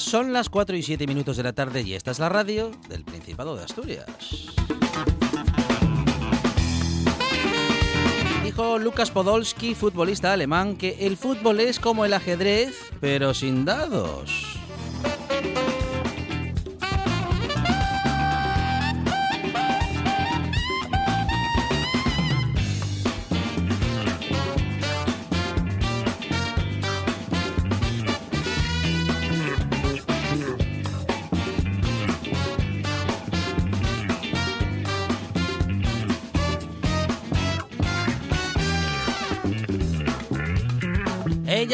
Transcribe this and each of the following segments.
Son las 4 y 7 minutos de la tarde y esta es la radio del Principado de Asturias. Dijo Lucas Podolski, futbolista alemán, que el fútbol es como el ajedrez, pero sin dados.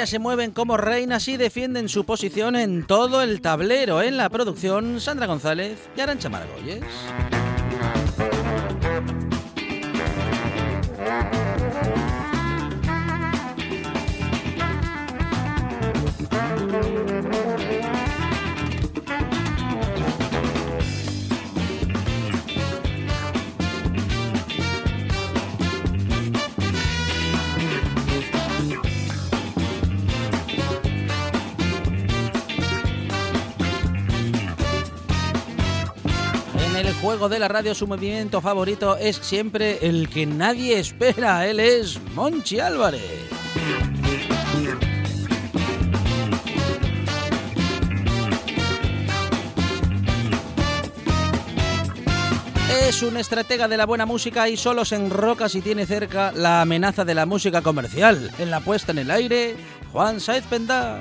Se mueven como reinas y defienden su posición en todo el tablero. En la producción, Sandra González y Arancha Margolles. Juego de la radio su movimiento favorito es siempre el que nadie espera. Él es Monchi Álvarez. Es un estratega de la buena música y solo se enroca si tiene cerca la amenaza de la música comercial. En la puesta en el aire, Juan Saez Pendar.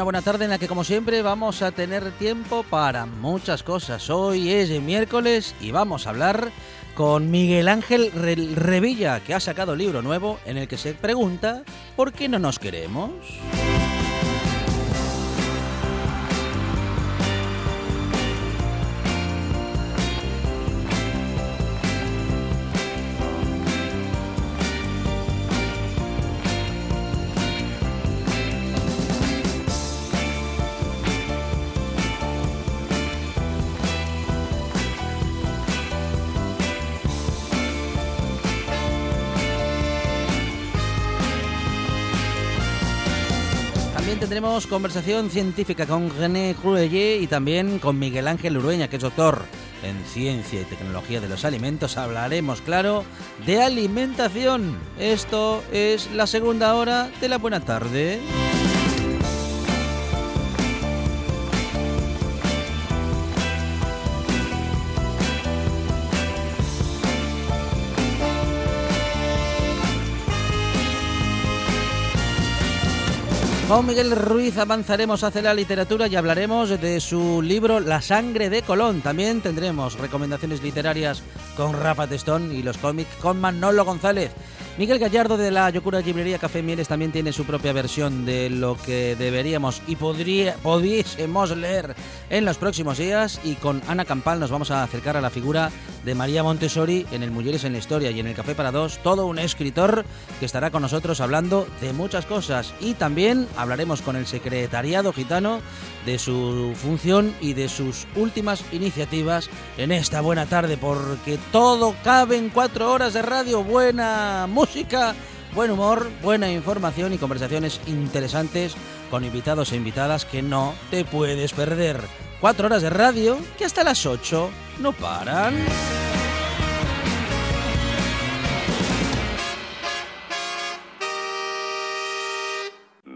Una buena tarde en la que como siempre vamos a tener tiempo para muchas cosas. Hoy es miércoles y vamos a hablar con Miguel Ángel Revilla, que ha sacado libro nuevo en el que se pregunta ¿por qué no nos queremos? Conversación científica con René Cruelle y también con Miguel Ángel Urueña, que es doctor en ciencia y tecnología de los alimentos. Hablaremos, claro, de alimentación. Esto es la segunda hora de la buena tarde. Con Miguel Ruiz avanzaremos hacia la literatura y hablaremos de su libro La sangre de Colón. También tendremos recomendaciones literarias con Rafa Testón y los cómics con Manolo González. Miguel Gallardo de la Yocura Librería Café Mieles también tiene su propia versión de lo que deberíamos y podría, pudiésemos leer en los próximos días. Y con Ana Campal nos vamos a acercar a la figura de María Montessori en el Mujeres en la Historia y en el Café para Dos, todo un escritor que estará con nosotros hablando de muchas cosas. Y también hablaremos con el secretariado gitano de su función y de sus últimas iniciativas en esta buena tarde, porque todo cabe en cuatro horas de radio, buena música, buen humor, buena información y conversaciones interesantes con invitados e invitadas que no te puedes perder. Cuatro horas de radio que hasta las ocho no paran.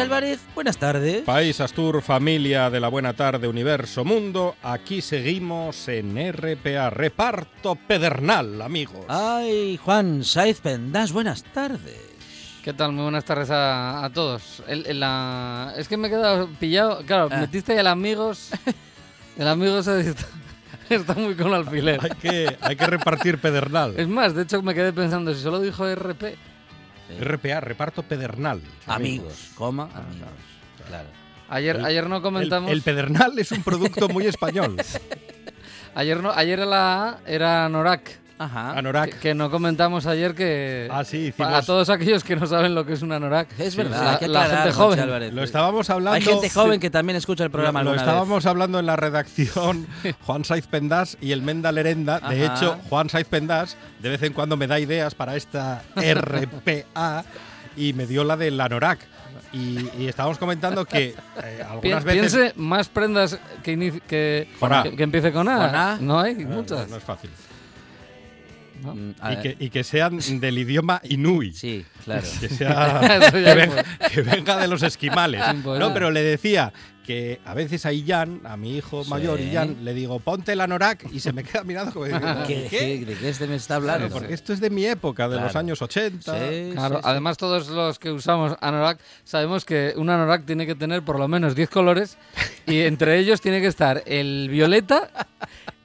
Álvarez, buenas tardes. País Astur, familia de la buena tarde, universo, mundo. Aquí seguimos en RPA, reparto pedernal, amigos. Ay, Juan Saiz Pendas, buenas tardes. ¿Qué tal? Muy buenas tardes a, todos. Es que me he quedado pillado. Claro, ah. metiste el amigos. El amigos está, está muy con alfiler. Hay que, hay que repartir pedernal. Es más, de hecho me quedé pensando, si solo dijo RP, RPA, reparto pedernal. Amigos, coma, ah, amigos. Claro. Ayer, ayer no comentamos. El, pedernal es un producto muy español. ayer no, ayer la era Norak. Ajá. Anorak. Que, no comentamos ayer que. Ah, sí, A todos aquellos que no saben lo que es un anorak. Es verdad, la, gente joven. Lo estábamos hablando. Hay gente joven que también escucha el programa. Lo, lo estábamos hablando en la redacción Juan Saiz Pendas y el Menda Lerenda. De hecho, Juan Saiz Pendas de vez en cuando me da ideas para esta RPA y me dio la del anorak. Y, estábamos comentando que eh, algunas veces. Piense más prendas que, que, que, empiece con A. No hay muchas. no es fácil. Mm, y, que, sean del idioma inui. Sí, claro. Que, venga, de los esquimales. No, pero le decía que a veces a Iyan, a mi hijo mayor Iyan, le digo, ponte el anorak y se me queda mirando como ¿Qué, ¿Qué? ¿De qué este me está hablando? porque esto es de mi época, de los años 80. claro, además todos los que usamos anorak sabemos que un anorak tiene que tener por lo menos 10 colores y entre ellos tiene que estar el violeta,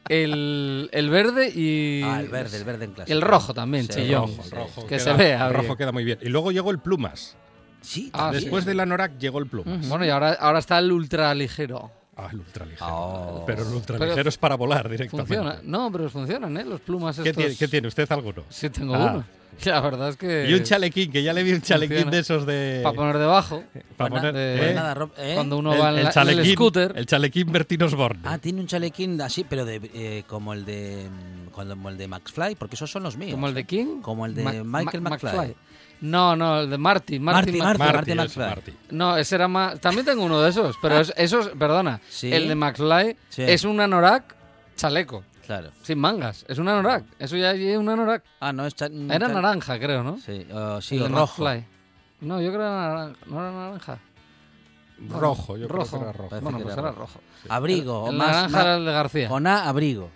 el, el, verde y. Ah, el verde, el verde en clase. El rojo también, chillón. El rojo, que se vea. El rojo queda muy bien. Y luego llegó el plumas. Sí, ah, Después de la Norak llegó el plumas. Bueno, y ahora, ahora está el ultra ligero. Ah, el ultraligero. Oh. Pero el ultraligero ligero es para volar directamente. Funciona. No, pero funcionan, ¿eh? Los plumas ¿Qué, estos... Tiene, ¿Qué tiene? ¿Usted alguno? Sí, tengo ah. uno. La verdad es que... Y un chalequín, que ya le vi un chalequín funciona. de esos de... Para poner debajo, pa' Pues na- poner- de- pues ¿eh? ¿eh? cuando uno el, va en, el la- en chalequín, el scooter. el chalequín Bertín Osborne. Ah, tiene un chalequín así, pero de, eh, como el de mm, como el de Max Fly, porque esos son los míos. Como el de King. Como el de Ma- Michael Ma- McFly. No, no, el de Marty. Marty, Marty, Marty. Marty, Marty eso, McFly. Marty. No, ese era más... También tengo uno de esos, pero es- esos, perdona, Sí. el de McFly Sí. es un anorak chaleco, Claro. sin mangas. Es un anorak. Eso ya es un anorak. Ah, no, es Era naranja, creo, ¿no? Sí, oh, sí, el o de rojo. McFly. No, yo creo que era naranja. ¿No era naranja? Rojo, yo rojo. creo que era rojo. Parece Bueno, pues era era rojo. Abrigo. El, o el más, naranja más- era el de García. con A, abrigo.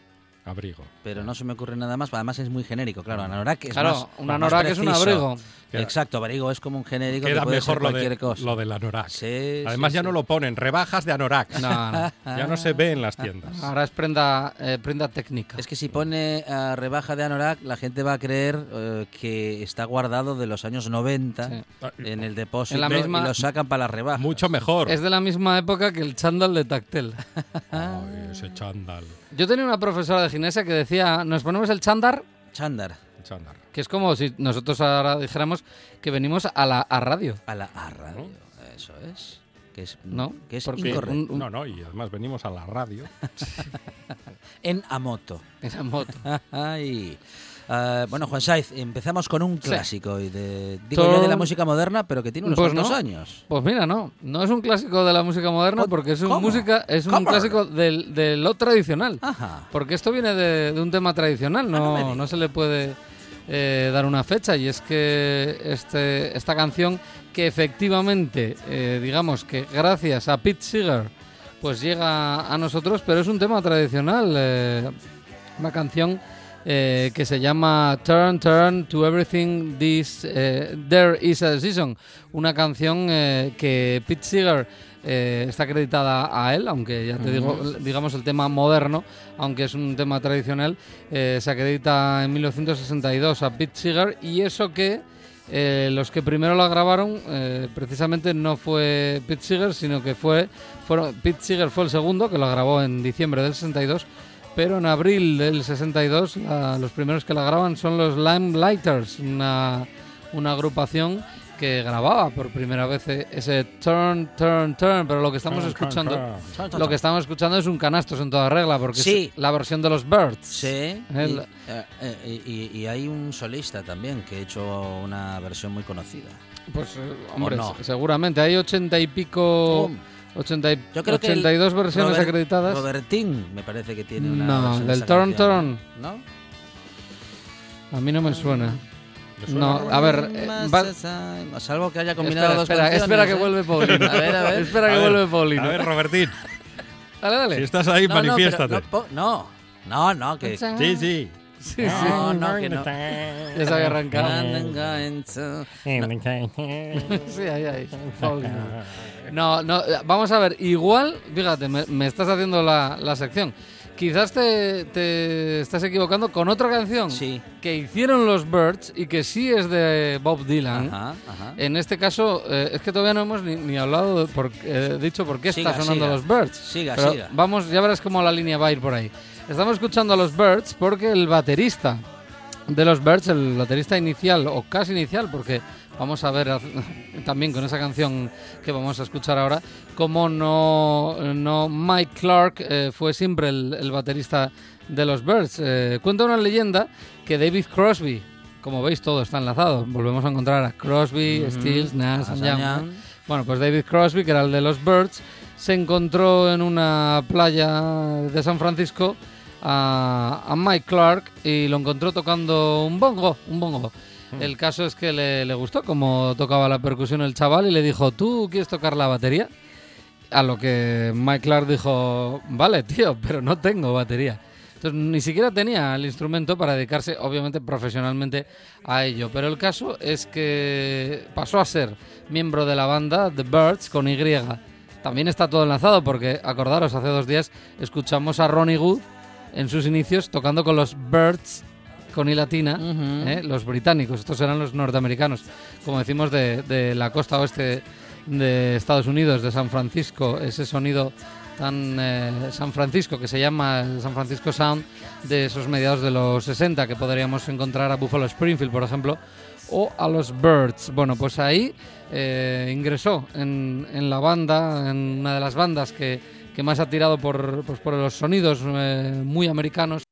Abrigo. Pero no se me ocurre nada más. Además es muy genérico, claro. Anorak es Claro, más un más anorak es un abrigo. Queda- Exacto, abrigo es como un genérico que Queda puede mejor ser lo cualquier de, cosa. lo del anorak. Sí, Además sí, ya sí. no lo ponen, rebajas de anorak. No, no. Ya no se ve en las tiendas. Ahora es prenda, eh, prenda técnica. Es que si pone eh, rebaja de Anorak, la gente va a creer eh, que está guardado de los años 90 Sí. en el depósito En la misma- y lo sacan para las rebajas. Mucho mejor. Es de la misma época que el chándal de Tactel. Ay, ese chándal. Yo tenía una profesora de gimnasia que decía, nos ponemos el chándal, Chándar. chándal. Que es como si nosotros ahora dijéramos que venimos a la a radio. A la a radio. Eso es. Que es, ¿No? que es Porque incorrecto. un- un- No, no, y además venimos a la radio. En Amoto. Esa moto. Ay. Ah, bueno, Juan Saiz, empezamos con un clásico y de, digo yo de la música moderna, pero que tiene unos Pues no. años. Pues mira, no, no es un clásico de la música moderna ¿Cómo? porque es un ¿Cómo? música es un ¿Cómo? clásico del, de lo tradicional. Ajá. Porque esto viene de, de un tema tradicional, Ah, no no, no se le puede eh, dar una fecha. Y es que este, esta canción, que efectivamente, eh, digamos que gracias a Pete Seeger, pues llega a nosotros, pero es un tema tradicional. eh, una canción que se llama Turn, Turn to Everything This, There Is a Season. Una canción que Pete Seeger eh, está acreditada a él, aunque ya te digo, digamos el tema moderno, aunque es un tema tradicional, eh, se acredita en 1962 a Pete Seeger y eso que eh, los que primero la grabaron eh, precisamente no fue Pete Seeger, sino que fue fueron, Pete Seeger fue el segundo que la grabó en diciembre del 62, pero en abril del 62 la- los primeros que la graban son los Limelighters, una, una agrupación que grababa por primera vez e- ese turn, turn, turn, pero lo que estamos Turn, turn, escuchando, turn. lo que estamos escuchando es un canastos en toda regla, porque Sí. es la versión de los Birds. Sí. El- eh, eh, y- y hay un solista también que ha hecho una versión muy conocida. Pues, eh, hombre, no? se- seguramente hay ochenta y pico, Um, ochenta y, Yo creo que el 82 versiones Robert- acreditadas. Robertín me parece que tiene una. No, del Turn canción. Turn. ¿No? A mí no me suena. ¿Le suena No, a ver, eh, va- Salvo que haya combinado espera, dos espera, canciones, espera que ¿eh? vuelve Paulino. A ver, a ver. espera que A ver, vuelve Paulino. A ver, Robertín, dale, dale. si estás ahí, No, no, pero manifiéstate. No, po- no, no, no, que. Sí, sí. Sí, sí. No, no, que no. Ya se había arrancado. sí, ahí, ahí. Paulino. No, no, eh, vamos a ver, igual, fíjate, me, me estás haciendo la, la sección. Quizás te, te estás equivocando con otra canción Sí. que hicieron los Birds y que sí es de Bob Dylan. Ajá, ajá. En este caso, eh, es que todavía no hemos ni, ni hablado, de por, eh, dicho por qué Siga, está sonando siga. los Birds. Siga, Pero siga. Vamos, ya verás cómo la línea va a ir por ahí. Estamos escuchando a los Birds porque el baterista de los Birds, el baterista inicial o casi inicial, porque vamos a ver también con esa canción que vamos a escuchar ahora, cómo no, no Mike Clark eh, fue siempre el, el baterista de los Birds. Eh, cuenta una leyenda que David Crosby, como veis todo está enlazado, volvemos a encontrar a Crosby, Ujú. Stills, Nash. Young. Bueno, pues David Crosby, que era el de los Birds, se encontró en una playa de San Francisco a, a Mike Clark y lo encontró tocando un bongo, un bongo. El caso es que le, le gustó cómo tocaba la percusión el chaval y le dijo, ¿tú quieres tocar la batería? A lo que Mike Clark dijo, vale, tío, pero no tengo batería. Entonces ni siquiera tenía el instrumento para dedicarse, obviamente, profesionalmente a ello. Pero el caso es que pasó a ser miembro de la banda The Birds con Y. También está todo enlazado porque, acordaros, hace dos días escuchamos a Ronnie Wood en sus inicios tocando con los Birds con I latina, Ujú. ¿eh? los británicos, estos eran los norteamericanos, como decimos, de, de la costa oeste de Estados Unidos, de San Francisco, ese sonido tan eh, San Francisco, que se llama el San Francisco Sound, de esos mediados de los 60, que podríamos encontrar a Buffalo Springfield, por ejemplo, o a los Birds. Bueno, pues ahí eh, ingresó en, en, la banda, en una de las bandas que, que más ha tirado por, pues, por los sonidos eh, muy americanos.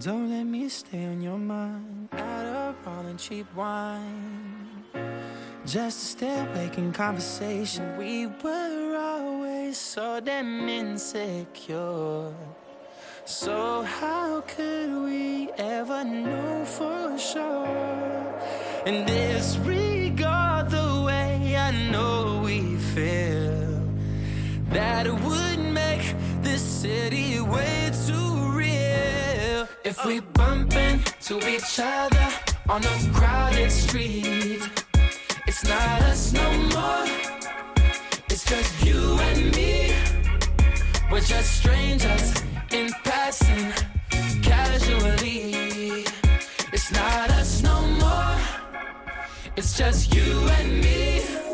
Don't let me stay on your mind. Add up all and cheap wine. Just to stay awake in conversation. We were always so damn insecure. So how could we ever know for sure? And disregard the way I know we feel. That it would make this city way too real. If we bump into each other on a crowded street, it's not us no more. It's just you and me. We're just strangers in passing casually. It's not us no more. It's just you and me.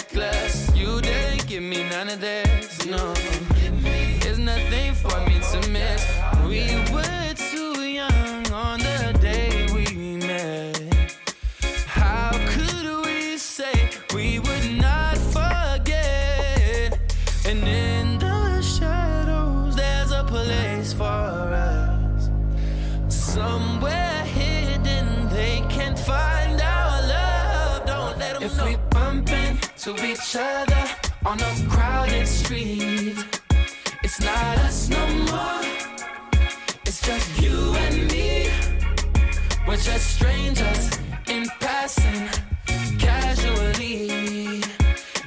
Necklace. You didn't give me none of this. No. Each other on a crowded street, it's not us no more. It's just you and me. We're just strangers in passing casually.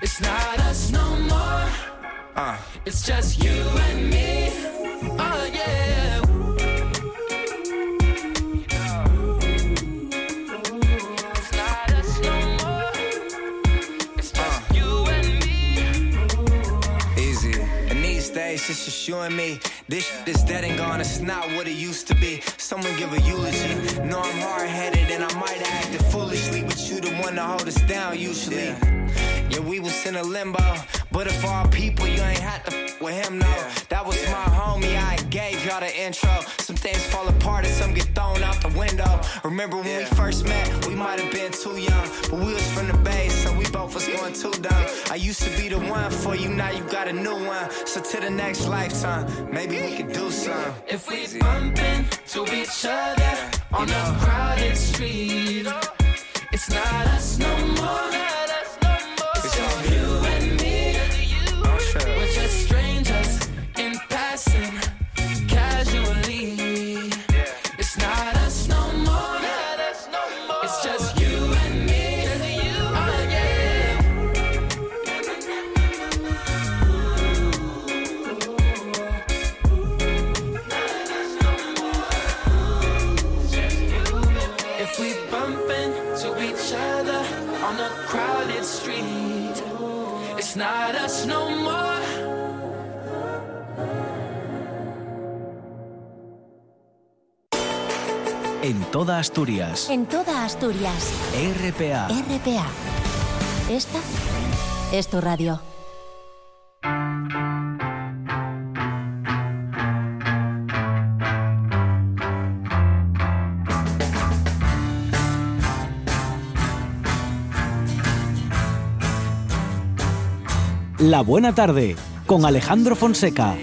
It's not us no more. Uh. It's just you and me. It's just you and me. This shit is dead and gone, it's not what it used to be. Someone give a eulogy. Know I'm hard headed and I might have acted foolishly, but you the one to hold us down usually. Yeah, we was in a limbo, but if all people, you ain't had to f- with him, no. That was my homie, I gave y'all the intro. Some things fall apart and some get thrown out the window. Remember when we first met, we might have been too young, but we was from the bay, so we both was going too dumb. I used to be the one for you, now you got a new one. So to the next lifetime, maybe we could do something. If we bump into each other on a crowded street, it's not us no more. En toda Asturias. En toda Asturias. RPA. RPA. Esta es tu radio. La buena tarde con Alejandro Fonseca.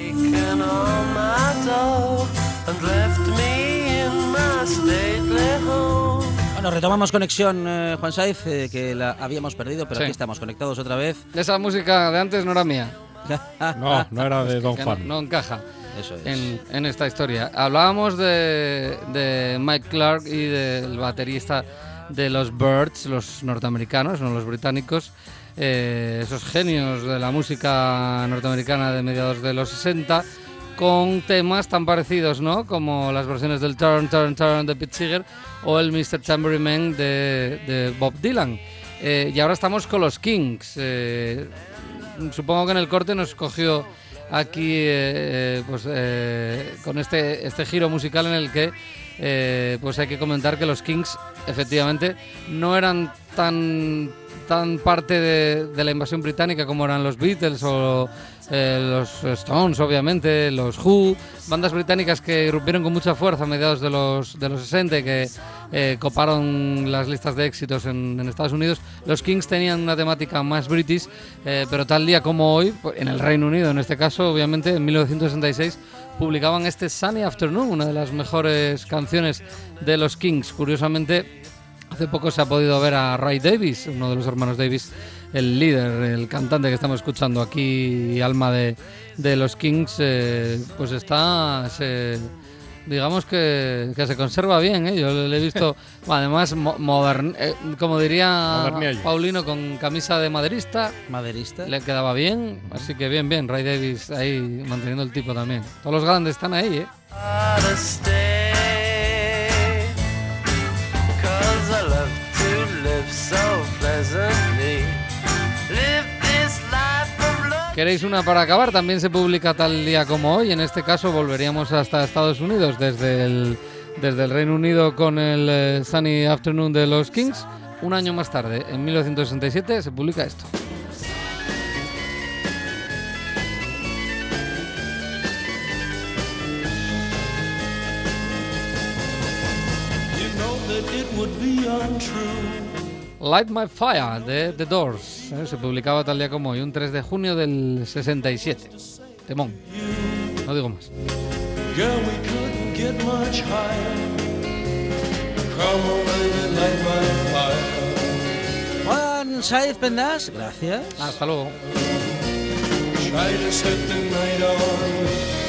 Bueno, retomamos conexión, eh, Juan Saiz, eh, que la habíamos perdido, pero Sí. aquí estamos conectados otra vez. Esa música de antes no era mía. No, no era de Don Juan. No, no encaja Eso es. en, en esta historia. Hablábamos de, de Mike Clark y del baterista de los Birds, los norteamericanos, no los británicos, eh, esos genios de la música norteamericana de mediados de los 60, con temas tan parecidos, ¿no? Como las versiones del Turn, Turn, Turn de Pete Seeger o el Mr. Tambourine Man de, Bob Dylan. Eh, y ahora estamos con los Kings. Eh, supongo que en el corte nos cogió aquí eh, pues, con este, este giro musical en el que pues hay que comentar que los Kings efectivamente no eran tan tan parte de la invasión británica como eran los Beatles o eh, los Stones, obviamente, los Who, bandas británicas que irrumpieron con mucha fuerza a mediados de los, de los 60 y que eh, coparon las listas de éxitos en, en Estados Unidos. Los Kings tenían una temática más british, eh, pero tal día como hoy, en el Reino Unido en este caso, obviamente, en 1966, publicaban este Sunny Afternoon, una de las mejores canciones de los Kings. Curiosamente, Hace poco se ha podido ver a Ray Davis, uno de los hermanos Davis, el líder, el cantante que estamos escuchando aquí, alma de, de los Kings, eh, pues está, se- digamos que, que se conserva bien, ¿eh? yo le he visto, además, mo- modern, eh, como diría. Paulino, con camisa de maderista, Maderista. le quedaba bien, así que bien, bien, Ray Davis ahí manteniendo el tipo también. Todos los grandes están ahí, ¿eh? ¿Queréis una para acabar? También se publica tal día como hoy. En este caso volveríamos hasta Estados Unidos desde el, desde el Reino Unido con el eh, Sunny Afternoon de los Kings. Un año más tarde, en 1967, se publica esto. Light My Fire de The Doors. ¿eh? Se publicaba tal día como hoy, un 3 de junio del 67. Temón. No digo más. Juan Saez Pendas, gracias. Hasta luego. Try to set the night on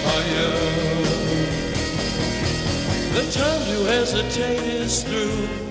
fire. The time to hesitate is through.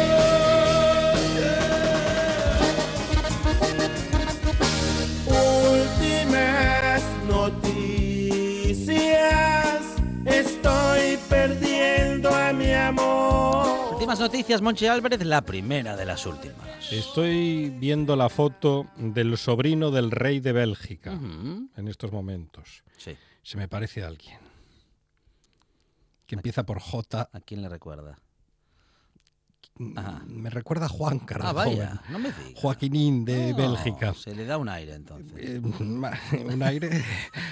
Últimas noticias, Monchi Álvarez, la primera de las últimas. Estoy viendo la foto del sobrino del rey de Bélgica en estos momentos. Sí. Se me parece a alguien. Que empieza por J. ¿A quién le recuerda? Ajá. Me recuerda a Juan Carlos. Ah, vaya, no me digas. Joaquinín de No, Bélgica. Se le da un aire entonces. Eh, un aire.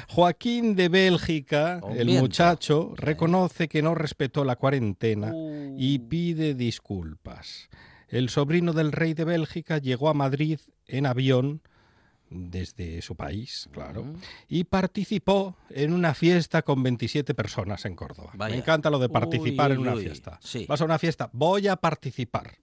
Joaquín de Bélgica, el muchacho, reconoce que no respetó la cuarentena Uh. y pide disculpas. El sobrino del rey de Bélgica llegó a Madrid en avión desde su país, claro, y participó en una fiesta con 27 personas en Córdoba. Vaya. Me encanta lo de participar Uy, en una uy, fiesta. sí. Vas a una fiesta, voy a participar.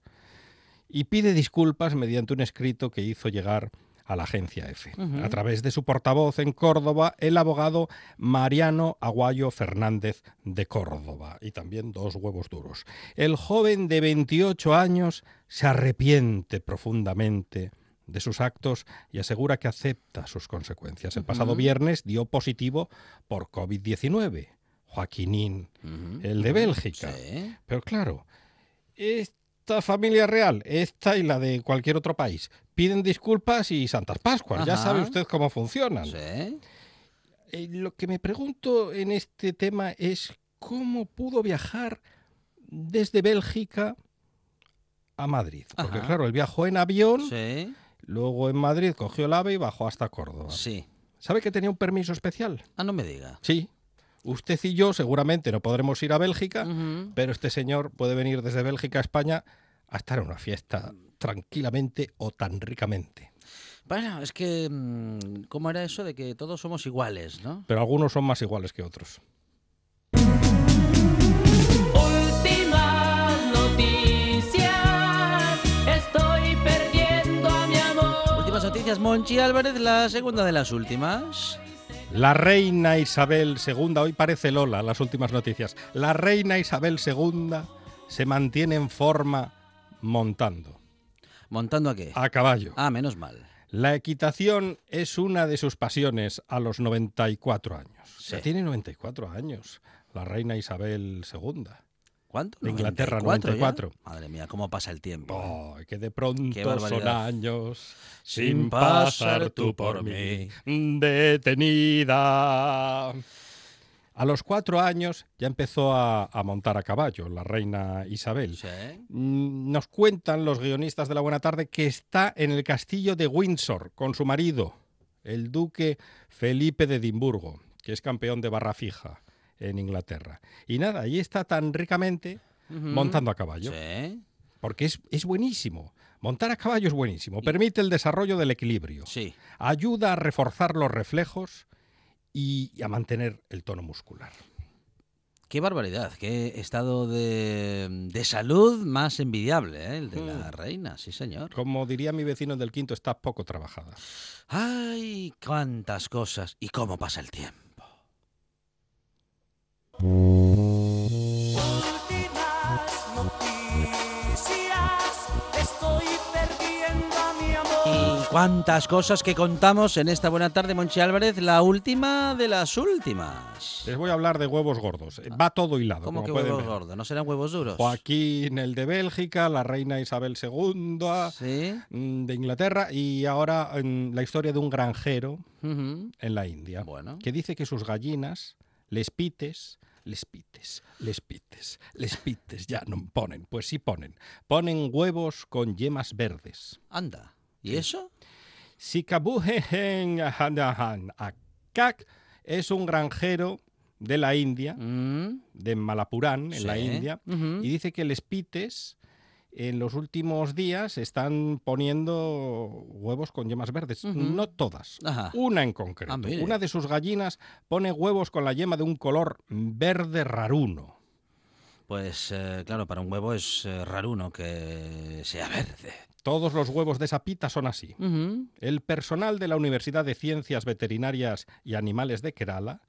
Y pide disculpas mediante un escrito que hizo llegar a la agencia EFE. A través de su portavoz en Córdoba, el abogado Mariano Aguayo Fernández de Córdoba. Y también dos huevos duros. El joven de 28 años se arrepiente profundamente de sus actos y asegura que acepta sus consecuencias. El pasado viernes dio positivo por COVID-19. Joaquinín, el de Bélgica. Sí. Pero claro, esta familia real, esta y la de cualquier otro país, piden disculpas y Santas Pascuas. Ya sabe usted cómo funcionan. Sí. Eh, lo que me pregunto en este tema es cómo pudo viajar desde Bélgica a Madrid. Porque Ajá. claro, él viajó en avión, Sí. Luego en Madrid cogió el AVE y bajó hasta Córdoba. Sí. ¿Sabe que tenía un permiso especial? Ah, no me diga. Sí. Usted y yo seguramente no podremos ir a Bélgica, pero este señor puede venir desde Bélgica a España a estar en una fiesta tranquilamente o tan ricamente. Bueno, es que. mm, ¿Cómo era eso de que todos somos iguales, no? Pero algunos son más iguales que otros. Últimas noticias, estoy Últimas noticias, Monchi Álvarez, la segunda de las últimas. La reina Isabel II, hoy parece Lola, las últimas noticias. La reina Isabel II se mantiene en forma montando. ¿Montando a qué? A caballo. Ah, menos mal. La equitación es una de sus pasiones a los 94 años. Sí. Ya tiene 94 años, la reina Isabel II. ¿Cuánto? De Inglaterra, 94 ya. 94. Madre mía, cómo pasa el tiempo. Ay, que de pronto son años Sin pasar tú por mí. detenida. A los cuatro años ya empezó a, a montar a caballo la reina Isabel. Sí. Mm, Nos cuentan los guionistas de la Buena Tarde que está en el castillo de Windsor con su marido, el duque Felipe de Edimburgo, que es campeón de barra fija en Inglaterra. Y nada, ahí está tan ricamente montando a caballo. Sí. Porque es, es buenísimo. Montar a caballo es buenísimo. Permite el desarrollo del equilibrio. Sí. Ayuda a reforzar los reflejos y a mantener el tono muscular. Qué barbaridad, qué estado de, de salud más envidiable, ¿eh? el de la Mm. reina, sí señor. Como diría mi vecino del quinto, está poco trabajada. Ay, cuántas cosas y cómo pasa el tiempo. Estoy perdiendo a mi amor. Y cuántas cosas que contamos en esta buena tarde, Monchi Álvarez, la última de las últimas. Les voy a hablar de huevos gordos. Va todo hilado. ¿Cómo como que huevos ver. gordos? ¿No serán huevos duros? Joaquín, el de Bélgica, la reina Isabel II Sí. mm, de Inglaterra y ahora mm, la historia de un granjero en la India Bueno. que dice que sus gallinas, les pites, les pites, les pites, les pites, ya no ponen, pues sí ponen, ponen huevos con yemas verdes. Anda. ¿Y eso? Sikabuhen Akak es un granjero de la India, Mm, de Malapurán, en la. India, y dice que les pites en los últimos días están poniendo huevos con yemas verdes. No todas, Ajá. una en concreto. Ah, una de sus gallinas pone huevos con la yema de un color verde raruno. Pues eh, claro, para un huevo es eh, raruno que sea verde. Todos los huevos de esa pita son así. El personal de la Universidad de Ciencias Veterinarias y Animales de Kerala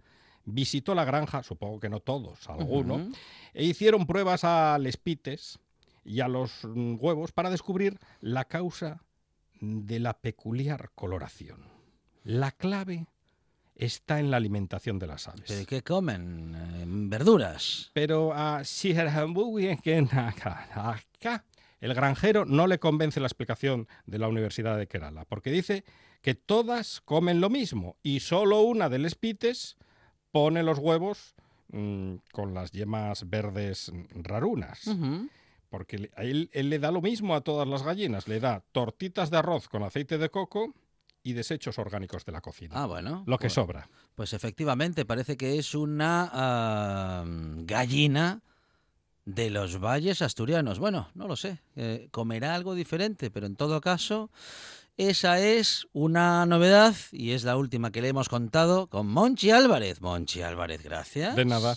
visitó la granja, supongo que no todos, alguno, e hicieron pruebas a les pites y a los mm, huevos para descubrir la causa de la peculiar coloración. La clave está en la alimentación de las aves. ¿Pero qué comen? Eh, verduras. Pero a acá el granjero no le convence la explicación de la Universidad de Kerala, porque dice que todas comen lo mismo y solo una de les pites pone los huevos mm, con las yemas verdes mm, rarunas. Porque él, él le da lo mismo a todas las gallinas, le da tortitas de arroz con aceite de coco y desechos orgánicos de la cocina. Ah, bueno. Lo que Pues- sobra. Pues efectivamente, parece que es una gallina de los valles asturianos. Bueno, no lo sé. eh, comerá algo diferente, pero en todo caso, esa es una novedad y es la última que le hemos contado con Monchi Álvarez. Monchi Álvarez, gracias. De nada.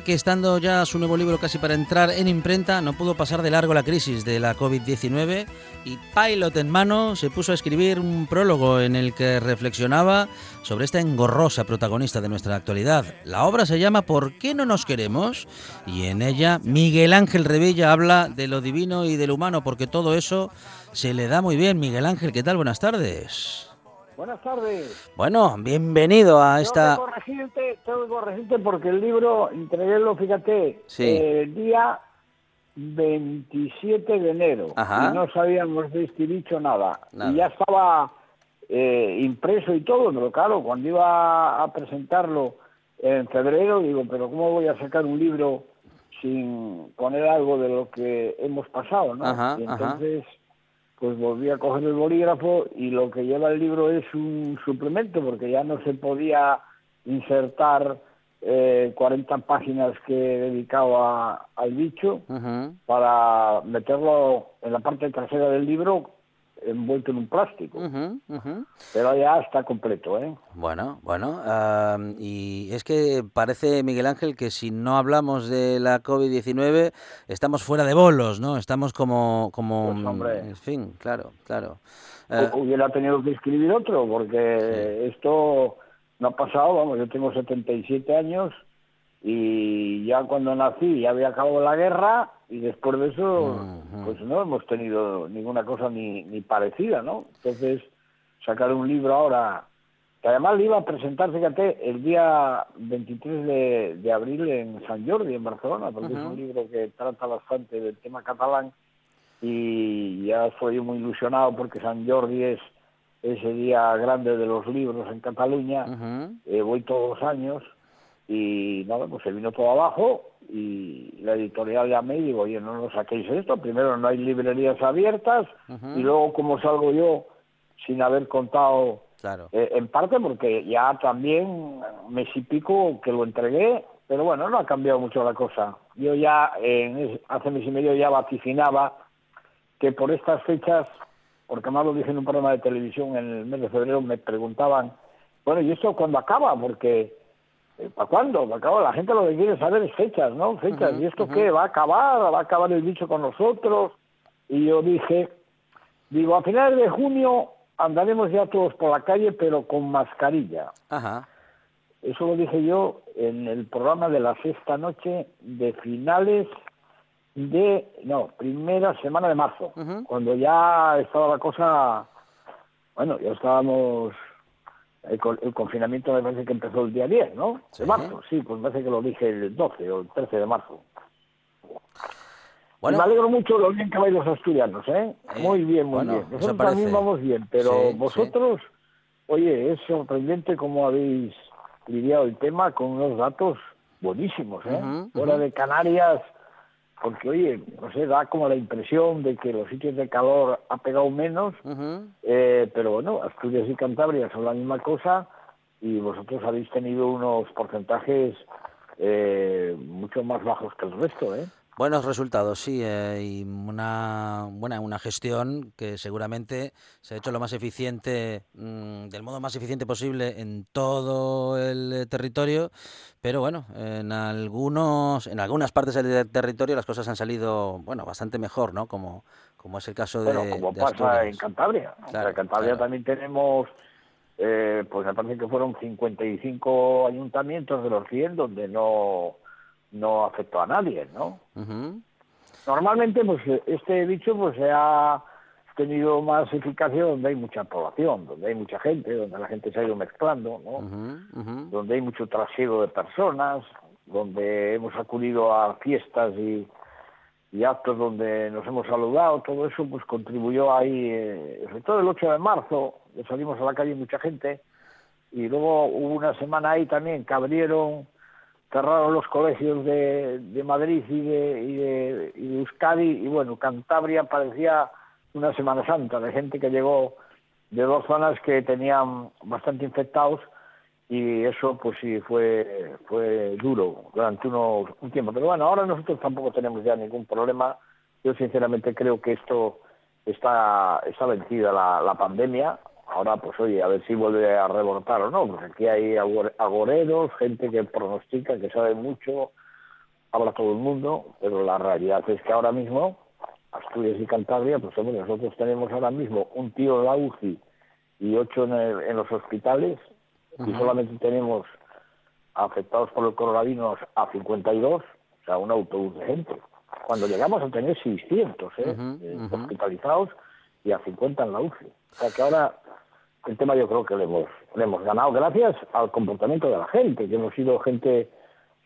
Que estando ya su nuevo libro casi para entrar en imprenta, no pudo pasar de largo la crisis de la COVID-19 y pilot en mano se puso a escribir un prólogo en el que reflexionaba sobre esta engorrosa protagonista de nuestra actualidad. La obra se llama ¿Por qué no nos queremos? y en ella Miguel Ángel Revilla habla de lo divino y del humano porque todo eso se le da muy bien. Miguel Ángel, ¿qué tal? Buenas tardes. Buenas tardes. Bueno, bienvenido a esta... Tengo corregirte, tengo corregirte porque el libro, entreguélo, fíjate, Sí. eh, día 27 de enero. Ajá. Y no sabíamos de este dicho nada. Nada. Y ya estaba eh, impreso y todo, pero claro, cuando iba a presentarlo en febrero, digo, pero ¿cómo voy a sacar un libro sin poner algo de lo que hemos pasado, no? Ajá, y ajá. Pues volví a coger el bolígrafo y lo que lleva el libro es un suplemento porque ya no se podía insertar eh, 40 páginas que he dedicado a- al bicho para meterlo en la parte trasera del libro envuelto en un plástico. Pero ya está completo, ¿eh? Bueno, bueno, ah, y es que parece, Miguel Ángel, que si no hablamos de la COVID-19, estamos fuera de bolos, ¿no? Estamos como, como, Pues, hombre. en fin, claro, claro. Eh, Hu- Hubiera tenido que escribir otro porque esto no ha pasado, vamos, yo tengo 77 años y ya cuando nací ya había acabado la guerra y después de eso pues no hemos tenido ninguna cosa ni, ni parecida, ¿no? Entonces sacar un libro ahora, que además le iba a presentar, fíjate, el día 23 de, de abril en San Jordi, en Barcelona, porque es un libro que trata bastante del tema catalán y ya estoy muy ilusionado porque San Jordi es ese día grande de los libros en Cataluña. Eh, voy todos los años y nada, pues se vino todo abajo y la editorial llamé y digo, oye, no nos saquéis esto. Primero, no hay librerías abiertas y luego, como salgo yo sin haber contado Claro. eh, en parte porque ya también mes y pico que lo entregué, pero bueno, no ha cambiado mucho la cosa. Yo ya es- hace mes y medio ya vaticinaba que por estas fechas, porque más lo dije en un programa de televisión en el mes de febrero, me preguntaban, bueno, ¿y esto cuándo acaba? Porque, eh, ¿para cuándo? ¿Para acaba? La gente lo que quiere saber es fechas, ¿no? Fechas. ¿Y esto qué? ¿Va a acabar? ¿Va a acabar el bicho con nosotros? Y yo dije, digo, a finales de junio andaremos ya todos por la calle, pero con mascarilla. Ajá. Eso lo dije yo en el programa de la sexta noche de finales de, no, primera semana de marzo, cuando ya estaba la cosa, bueno, ya estábamos, el, el confinamiento me parece que empezó el día 10, ¿no? Sí. De marzo, sí, pues me parece que lo dije el 12 o el 13 de marzo. Bueno, Y me alegro mucho lo bien que vais los asturianos, ¿eh? Eh, Muy bien, muy bueno, bien. Nosotros también vamos bien, pero Sí, vosotros, oye, es sorprendente cómo habéis lidiado el tema con unos datos buenísimos, ¿eh? Ujú, Fuera de Canarias, porque, oye, no sé, da como la impresión de que los sitios de calor ha pegado menos, eh, pero bueno, Asturias y Cantabria son la misma cosa y vosotros habéis tenido unos porcentajes eh, mucho más bajos que el resto, ¿eh? Buenos resultados, sí, eh, y una buena una gestión que seguramente se ha hecho lo más eficiente, mm, del modo más eficiente posible en todo el eh, territorio, pero bueno, en algunos, en algunas partes del territorio las cosas han salido, bueno, bastante mejor, ¿no? Como, como es el caso de, Bueno, como de pasa Asturias. en Cantabria. O sea, en Cantabria claro. también tenemos, eh, pues me parece que fueron 55 ayuntamientos de los 100 donde no, no afectó a nadie, ¿no? Normalmente, pues eh, este bicho pues se ha tenido más eficacia donde hay mucha población, donde hay mucha gente, donde la gente se ha ido mezclando, ¿no? donde hay mucho trasiego de personas, donde hemos acudido a fiestas y, y actos donde nos hemos saludado, todo eso pues contribuyó ahí, eh, sobre todo el 8 de marzo, salimos a la calle mucha gente, y luego hubo una semana ahí también que abrieron, cerraron los colegios de, Madrid y de, y, y Euskadi, y bueno, Cantabria parecía una Semana Santa de gente que llegó de dos zonas que tenían bastante infectados y eso pues sí fue fue duro durante unos, un tiempo. Pero bueno ahora nosotros tampoco tenemos ya ningún problema. Yo sinceramente creo que esto está está vencida la pandemia Ahora, pues oye, a ver si vuelve a rebotar o no, porque aquí hay agor- agoreros, gente que pronostica, que sabe mucho, habla todo el mundo, pero la realidad es que ahora mismo, Asturias y Cantabria, pues hombre, nosotros tenemos ahora mismo un tío en la UCI y ocho en, el- en los hospitales, y solamente tenemos afectados por el coronavirus a 52, o sea, un autobús de gente. Cuando llegamos a tener 600 ¿eh? eh, hospitalizados y a 50 en la UCI. O sea que ahora el tema yo creo que le hemos, le hemos ganado gracias al comportamiento de la gente, que hemos sido gente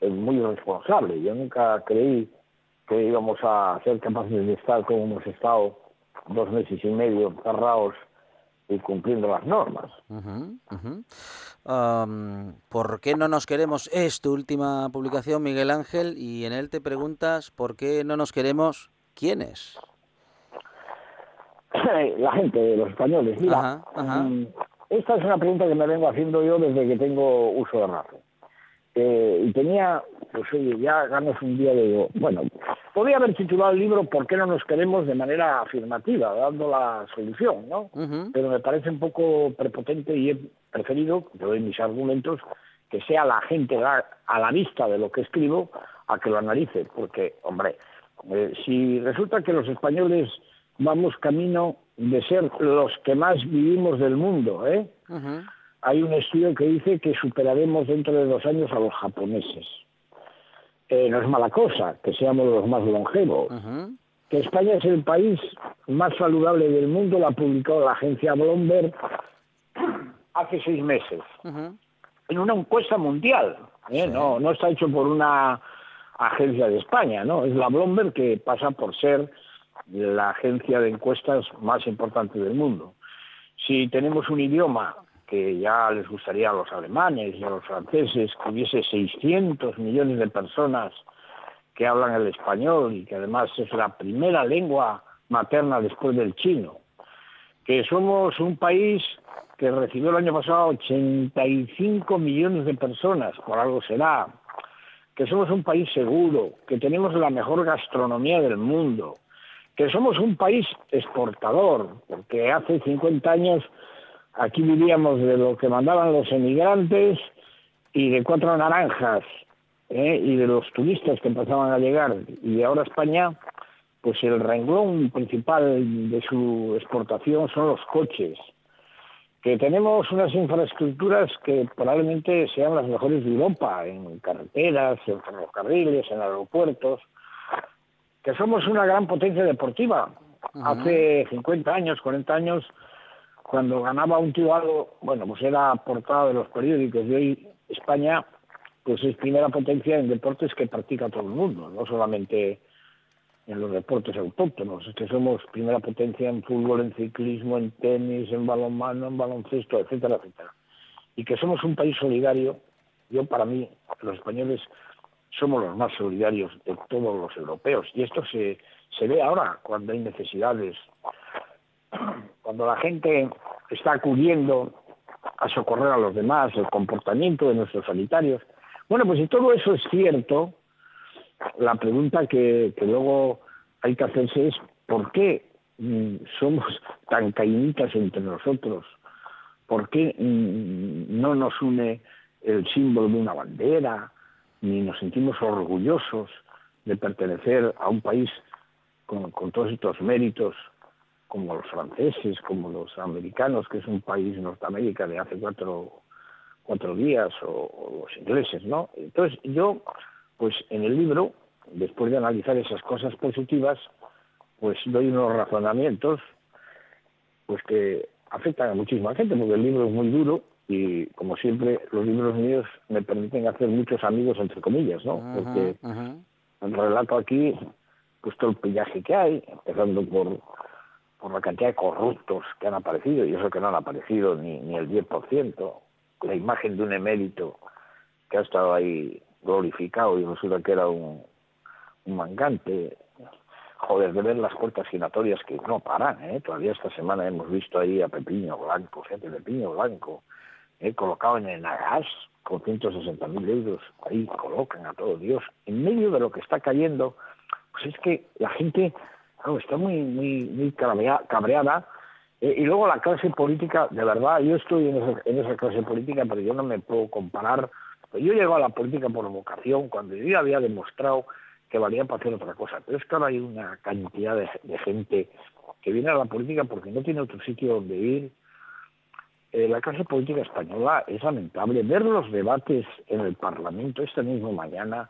eh, muy responsable. Yo nunca creí que íbamos a ser capaces de estar como hemos estado dos meses y medio cerrados y cumpliendo las normas. Am, ¿Por qué no nos queremos? Es tu última publicación, Miguel Ángel, y en él te preguntas por qué no nos queremos quiénes. la gente, los españoles. Mira, Ajá, ajá. mm, esta es una pregunta que me vengo haciendo yo desde que tengo uso de razón. Eh, y tenía, pues oye, ya ganas un día de... Bueno, podría haber titulado el libro ¿Por qué no nos queremos? de manera afirmativa, dando la solución, ¿no? Pero me parece un poco prepotente y he preferido, te doy mis argumentos, que sea la gente a a la vista de lo que escribo a que lo analice, porque, hombre, eh, si resulta que los españoles vamos camino de ser los que más vivimos del mundo, ¿eh? Hay un estudio que dice que superaremos dentro de dos años a los japoneses. Eh, no es mala cosa que seamos los más longevos. Que España es el país más saludable del mundo, lo ha publicado la agencia Bloomberg hace seis meses en una encuesta mundial. ¿eh? No, no está hecho por una agencia de España, ¿no? Es la Bloomberg que pasa por ser la agencia de encuestas más importante del mundo. Si tenemos un idioma que ya les gustaría a los alemanes y a los franceses que hubiese 600 millones de personas que hablan el español y que además es la primera lengua materna después del chino, que somos un país que recibió el año pasado 85 millones de personas, por algo será, que somos un país seguro, que tenemos la mejor gastronomía del mundo, que somos un país exportador, porque hace 50 años aquí vivíamos de lo que mandaban los emigrantes y de cuatro naranjas, ¿eh? y de los turistas que empezaban a llegar, y ahora España, pues el renglón principal de su exportación son los coches, que tenemos unas infraestructuras que probablemente sean las mejores de Europa, en carreteras, en ferrocarriles, en aeropuertos, que somos una gran potencia deportiva. Hace 50 años, 40 años, cuando ganaba un tío algo, bueno, pues era portada de los periódicos. Y hoy España, pues es primera potencia en deportes que practica todo el mundo, no solamente en los deportes autóctonos. Es que somos primera potencia en fútbol, en ciclismo, en tenis, en balonmano, en baloncesto, etcétera, etcétera. Y que somos un país solidario. Yo, para mí, los españoles somos los más solidarios de todos los europeos. Y esto se, se ve ahora cuando hay necesidades. Cuando la gente está acudiendo a socorrer a los demás, el comportamiento de nuestros sanitarios. Bueno, pues si todo eso es cierto, la pregunta que, que luego hay que hacerse es ¿por qué mm, somos tan caínitas entre nosotros? ¿Por qué mm, no nos une el símbolo de una bandera? Ni nos sentimos orgullosos de pertenecer a un país con, todos estos méritos, como los franceses, como los americanos, que es un país Norteamérica de hace cuatro, cuatro días, o, o los ingleses, ¿no? Entonces yo pues en el libro, después de analizar esas cosas positivas, pues doy unos razonamientos pues que afectan a muchísima gente, porque el libro es muy duro y como siempre los libros míos me permiten hacer muchos amigos entre comillas, ¿no? Porque el relato aquí, pues todo el pillaje que hay, empezando por, por la cantidad de corruptos que han aparecido, y eso que no han aparecido ni, ni el 10%, la imagen de un emérito que ha estado ahí glorificado y resulta que era un, un mangante. Joder, de ver las puertas giratorias que no paran, ¿eh? Todavía esta semana hemos visto ahí a Pepiño Blanco, gente de Pepiño Blanco, ¿eh? colocado en el Nagas con 160 mil euros. Ahí colocan a todo Dios. En medio de lo que está cayendo, pues es que la gente está muy, muy, muy cabrea- cabreada Eh, y luego la clase política, de verdad, yo estoy en esa, clase política, pero yo no me puedo comparar. Yo llego a la política por vocación, cuando yo había demostrado que valía para hacer otra cosa. Pero es que ahora hay una cantidad de gente que viene a la política porque no tiene otro sitio donde ir. Eh, la clase política española es lamentable. Ver los debates en el Parlamento esta misma mañana,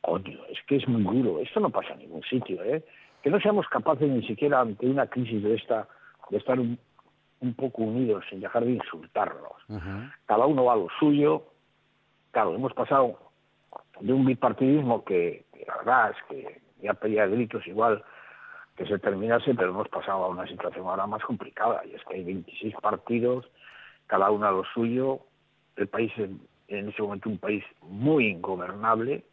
coño, es que es muy duro. Esto no pasa en ningún sitio, ¿eh? Que no seamos capaces ni siquiera ante una crisis de esta de estar un, un poco unidos sin dejar de insultarnos. Cada uno va a lo suyo. Claro, hemos pasado de un bipartidismo que, que la verdad es que ya pedía gritos igual que se terminase, pero hemos pasado a una situación ahora más complicada, y es que hay 26 partidos, cada uno a lo suyo, el país es en ese momento un país muy ingobernable,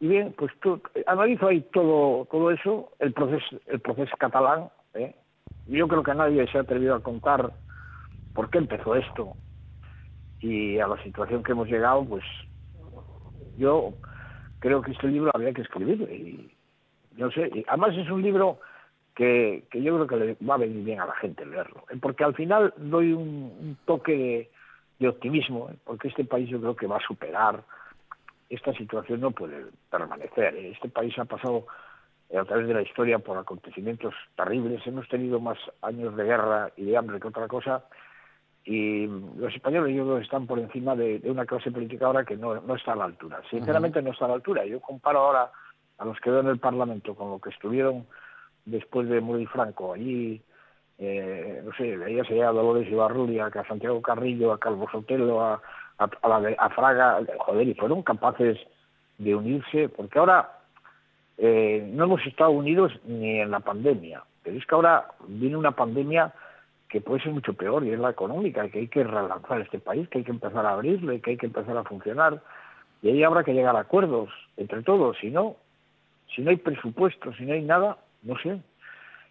y bien, pues tú, analizo ahí todo, todo eso, el proceso, el proceso catalán, ¿eh? yo creo que nadie se ha atrevido a contar por qué empezó esto, y a la situación que hemos llegado, pues yo creo que este libro habría que escribirlo, y no sé, además es un libro que, que yo creo que le va a venir bien a la gente leerlo, ¿eh? porque al final doy un, un toque de, de optimismo, ¿eh? porque este país yo creo que va a superar, esta situación no puede permanecer, ¿eh? este país ha pasado a través de la historia por acontecimientos terribles, hemos tenido más años de guerra y de hambre que otra cosa, y los españoles yo creo que están por encima de, de una clase política ahora que no, no está a la altura, sinceramente no está a la altura, yo comparo ahora a los que veo en el Parlamento con lo que estuvieron después de Muri Franco allí, eh, no sé, veías allá a Dolores Ibarrulia, a Santiago Carrillo, a Calvo Sotelo, a, a, Fraga, joder, y fueron capaces de unirse, porque ahora eh, no hemos estado unidos ni en la pandemia, pero es que ahora viene una pandemia que puede ser mucho peor y es la económica, que hay que relanzar este país, que hay que empezar a abrirle, que hay que empezar a funcionar, y ahí habrá que llegar a acuerdos entre todos, si no, si no hay presupuesto, si no hay nada, no sé.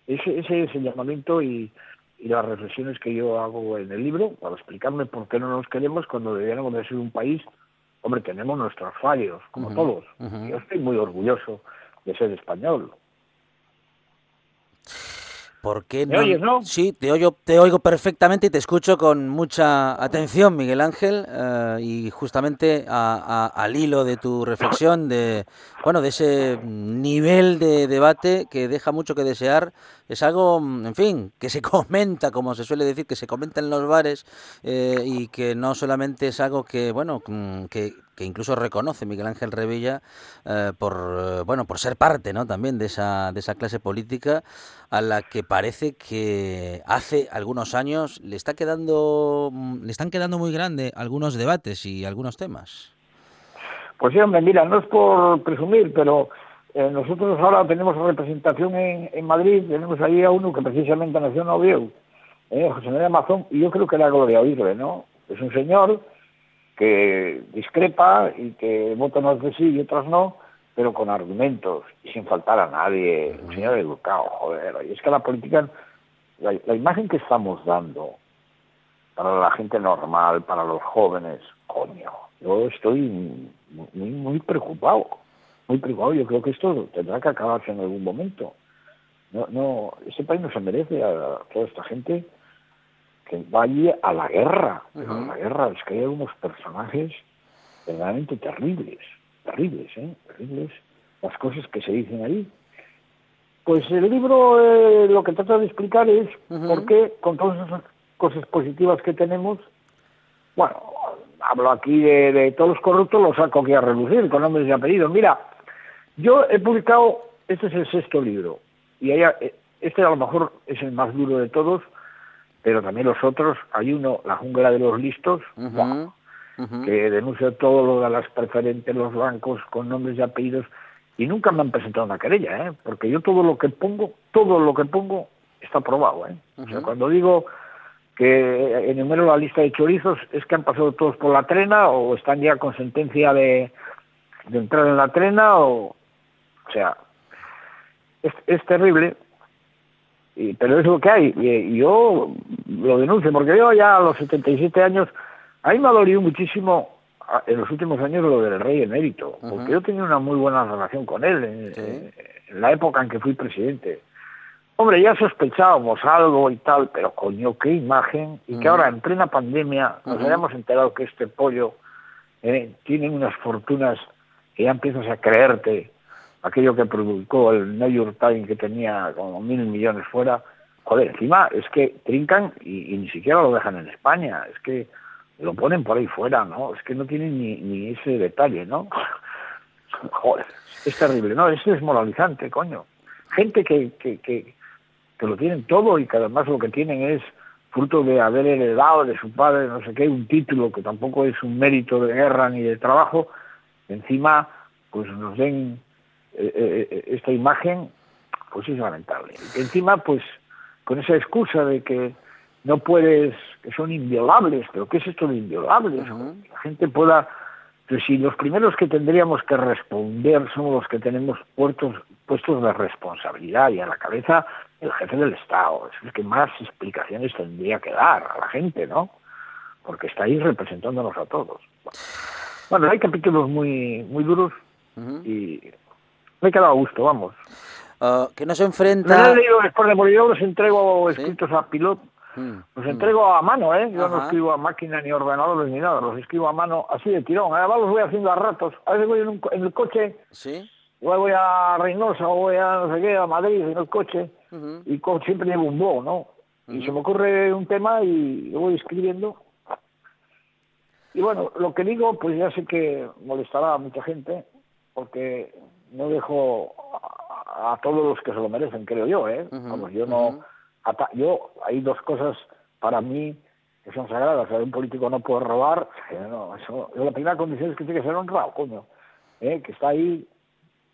Ese, ese es el llamamiento y, y las reflexiones que yo hago en el libro para explicarme por qué no nos queremos cuando deberíamos de ser un país, hombre, tenemos nuestros fallos, como todos. Yo estoy muy orgulloso de ser español. ¿Por qué ¿Me oyes, no? Sí, te oigo, te oigo perfectamente y te escucho con mucha atención, Miguel Ángel, eh, y justamente a- a- al hilo de tu reflexión de, bueno, de ese nivel de debate que deja mucho que desear, es algo, mm, en fin, que se comenta, como se suele decir, que se comenta en los bares eh, y que no solamente es algo que, bueno, mm, que, que incluso reconoce Miguel Ángel Revilla eh, por, eh, bueno, por ser parte, ¿no? También de esa, de esa clase política a la que parece que hace algunos años le está quedando, mm, le están quedando muy grande algunos debates y algunos temas. Pues sí, hombre, mira, no es por presumir, pero eh, nosotros ahora tenemos representación en, en Madrid, tenemos ahí a uno que precisamente nació en Oviedo, eh, José María Mazón, y yo creo que era gloria oírle, ¿no? Es un señor que discrepa y que vota unas veces sí y otras no, pero con argumentos y sin faltar a nadie, un señor educado, joder, y es que la política, la, la imagen que estamos dando para la gente normal, para los jóvenes, coño, yo estoy muy, muy preocupado, muy preocupado, yo creo que esto tendrá que acabarse en algún momento. No, no, este país no se merece a toda esta gente que vaya a la guerra, pero a la guerra es que hay algunos personajes verdaderamente terribles, terribles, ¿eh? terribles, las cosas que se dicen ahí. Pues el libro eh, lo que trata de explicar es por qué, con todas esas cosas positivas que tenemos, bueno, hablo aquí de, de todos los corruptos, los saco aquí a relucir con nombres y apellidos. Mira, yo he publicado, este es el sexto libro, y eh, este a lo mejor es el más duro de todos, pero también los otros, hay uno, La jungla de los listos, ¡buah! que denuncia todo lo de las preferentes, los bancos, con nombres y apellidos, y nunca me han presentado una querella, ¿eh? porque yo todo lo que pongo, todo lo que pongo está aprobado. ¿eh? O sea, cuando digo que enumero la lista de chorizos, es que han pasado todos por la trena o están ya con sentencia de, de entrar en la trena, o, o sea, es, es terrible, y, pero es lo que hay, y, yo lo denuncio, porque yo ya a los 77 años, a mí me ha dolido muchísimo en los últimos años lo del rey emérito, porque yo tenía una muy buena relación con él en, en- en la época en que fui presidente. Hombre, ya sospechábamos algo y tal, pero coño, qué imagen. Y que ahora, en plena pandemia, nos hayamos enterado que este pollo eh, tiene unas fortunas que ya empiezas a creerte aquello que publicó el New York Times que tenía como mil millones fuera. Joder, encima es que trincan y, ni siquiera lo dejan en España. Es que lo ponen por ahí fuera, ¿no? Es que no tienen ni, ese detalle, ¿no? Joder, es terrible, ¿no? Es desmoralizante, coño. Gente que, que, que, que lo tienen todo y que además lo que tienen es fruto de haber heredado de su padre, no sé qué, un título que tampoco es un mérito de guerra ni de trabajo, encima pues nos den esta imagen, pues es lamentable. Encima pues con esa excusa de que no puedes, que son inviolables, pero ¿qué es esto de inviolables? La gente pueda, pues si los primeros que tendríamos que responder somos los que tenemos puestos, puestos de responsabilidad y a la cabeza el jefe del Estado, es el que más explicaciones tendría que dar a la gente, ¿no? Porque está ahí representándonos a todos. Bueno, hay capítulos muy, muy duros y me he quedado a gusto, vamos. Ah, que no se No enfrenta... he leído después de morir, yo los entrego escritos a pilot, los entrego a mano, ¿eh? Yo no Ajá. escribo a máquina ni ordenadores ni nada, los escribo a mano así de tirón. Además los voy haciendo a ratos. A veces voy en, un en el coche, Sí. voy a Reynosa o voy a no sé qué, a Madrid en el coche, y siempre llevo un blog, ¿no? Y se me ocurre un tema y lo voy escribiendo. Y bueno, lo que digo, pues ya sé que molestará a mucha gente, porque no dejo a, a todos los que se lo merecen, creo yo, ¿eh? Vamos, yo no... ata- yo, hay dos cosas para mí que son sagradas. O sea, un político no puede robar. eh, no, eso, la primera condición es que tiene que ser honrado, coño. ¿eh? Que está ahí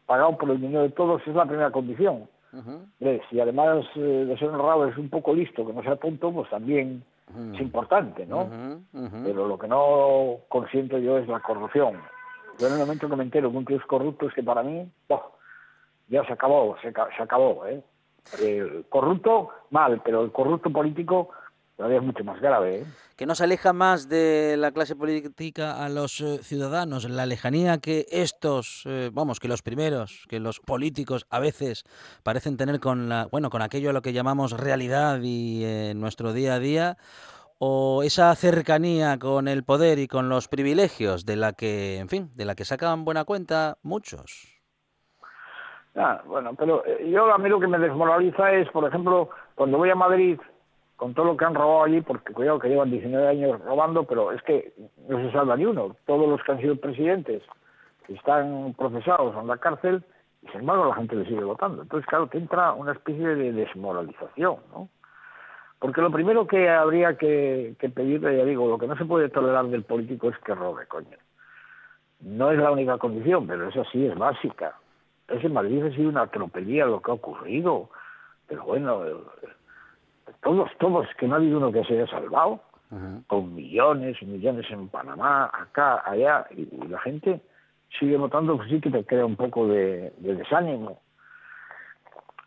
pagado por el dinero de todos, es la primera condición. Hombre, si además eh, de ser honrado es un poco listo, que no sea tonto, pues también es importante, ¿no? Pero lo que no consiento yo es la corrupción. Yo en el momento que me entero que un es corrupto es que para mí, ya se acabó, se, se acabó, ¿eh? Corrupto, mal, pero el corrupto político todavía es mucho más grave, ¿eh? que nos aleja más de la clase política a los eh, ciudadanos, la lejanía que estos, eh, vamos, que los primeros, que los políticos a veces parecen tener con la, bueno, con aquello a lo que llamamos realidad y eh, nuestro día a día, o esa cercanía con el poder y con los privilegios de la que, en fin, de la que sacan buena cuenta muchos. Ah, bueno, pero eh, yo a mí lo que me desmoraliza es, por ejemplo, cuando voy a Madrid con todo lo que han robado allí, porque cuidado que llevan 19 años robando, pero es que no se salva ni uno. Todos los que han sido presidentes están procesados en la cárcel y sin embargo la gente le sigue votando. Entonces, claro, que entra una especie de desmoralización, ¿no? Porque lo primero que habría que, que pedirle, ya digo, lo que no se puede tolerar del político es que robe, coño. No es la única condición, pero esa sí es básica. Es en Madrid ha sido una atropellía lo que ha ocurrido. Pero bueno, todos, todos, que no ha habido uno que se haya salvado, con millones y millones en Panamá, acá, allá, y, y la gente sigue votando, pues sí que te crea un poco de, de desánimo.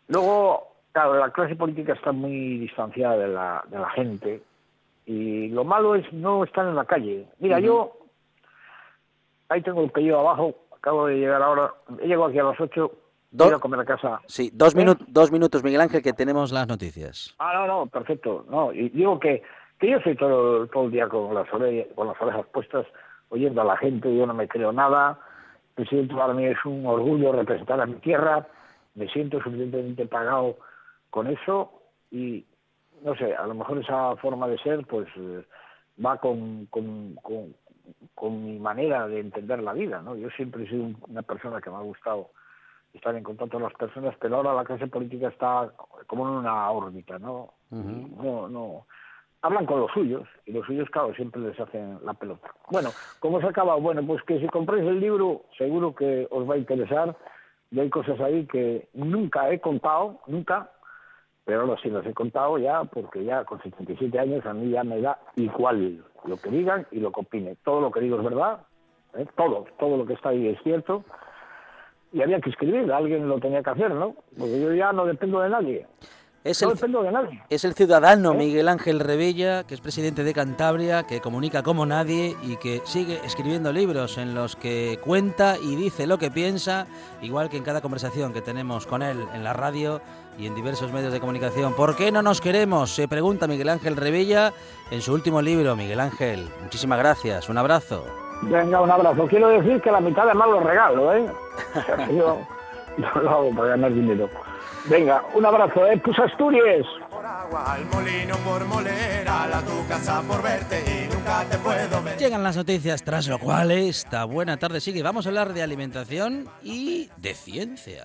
Luego, claro, la clase política está muy distanciada de la, de la gente, y lo malo es no estar en la calle. Mira, yo, ahí tengo el pellejo abajo, acabo de llegar ahora, he llegado aquí a las 8, Do- voy a comer a casa. Sí, dos, ¿Eh? minu- dos minutos, Miguel Ángel, que tenemos las noticias. Ah, no, no, perfecto. No, y digo que, que yo estoy todo, todo el día con las, orejas, con las orejas puestas, oyendo a la gente, yo no me creo nada. Me siento para mí es un orgullo representar a mi tierra, me siento suficientemente pagado con eso y, no sé, a lo mejor esa forma de ser, pues, eh, va con, con, con, con mi manera de entender la vida, ¿no? Yo siempre he sido un- una persona que me ha gustado estar en contacto con las personas, pero ahora la clase política está como en una órbita, ¿no? No, no. Hablan con los suyos, y los suyos, claro, siempre les hacen la pelota. Bueno, ¿cómo se ha acabado? Bueno, pues que si compráis el libro, seguro que os va a interesar, y hay cosas ahí que nunca he contado, nunca, pero ahora sí las he contado ya, porque ya con 77 años a mí ya me da igual lo que digan y lo que opine. Todo lo que digo es verdad, ¿eh? todo, todo lo que está ahí es cierto, y había que escribir, alguien lo tenía que hacer, ¿no? Porque yo ya no dependo de nadie. Es no el, dependo de nadie. es el ciudadano Miguel Ángel Revilla, que es presidente de Cantabria, que comunica como nadie y que sigue escribiendo libros en los que cuenta y dice lo que piensa, igual que en cada conversación que tenemos con él en la radio y en diversos medios de comunicación. ¿Por qué no nos queremos? Se pregunta Miguel Ángel Revilla en su último libro. Miguel Ángel, muchísimas gracias, un abrazo. Venga, un abrazo. Quiero decir que la mitad de más lo regalo, ¿eh? Yo no lo hago para ganar dinero. Venga, un abrazo, ¿eh? Pues Asturias. Por agua, al molino por molera, a tu casa por verte y nunca te puedo ver. Llegan las noticias, tras lo cual esta buena tarde sigue. Vamos a hablar de alimentación y de ciencia.